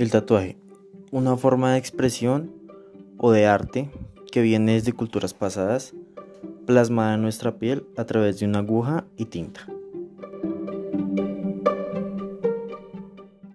El tatuaje, una forma de expresión o de arte que viene desde culturas pasadas, plasmada en nuestra piel a través de una aguja y tinta.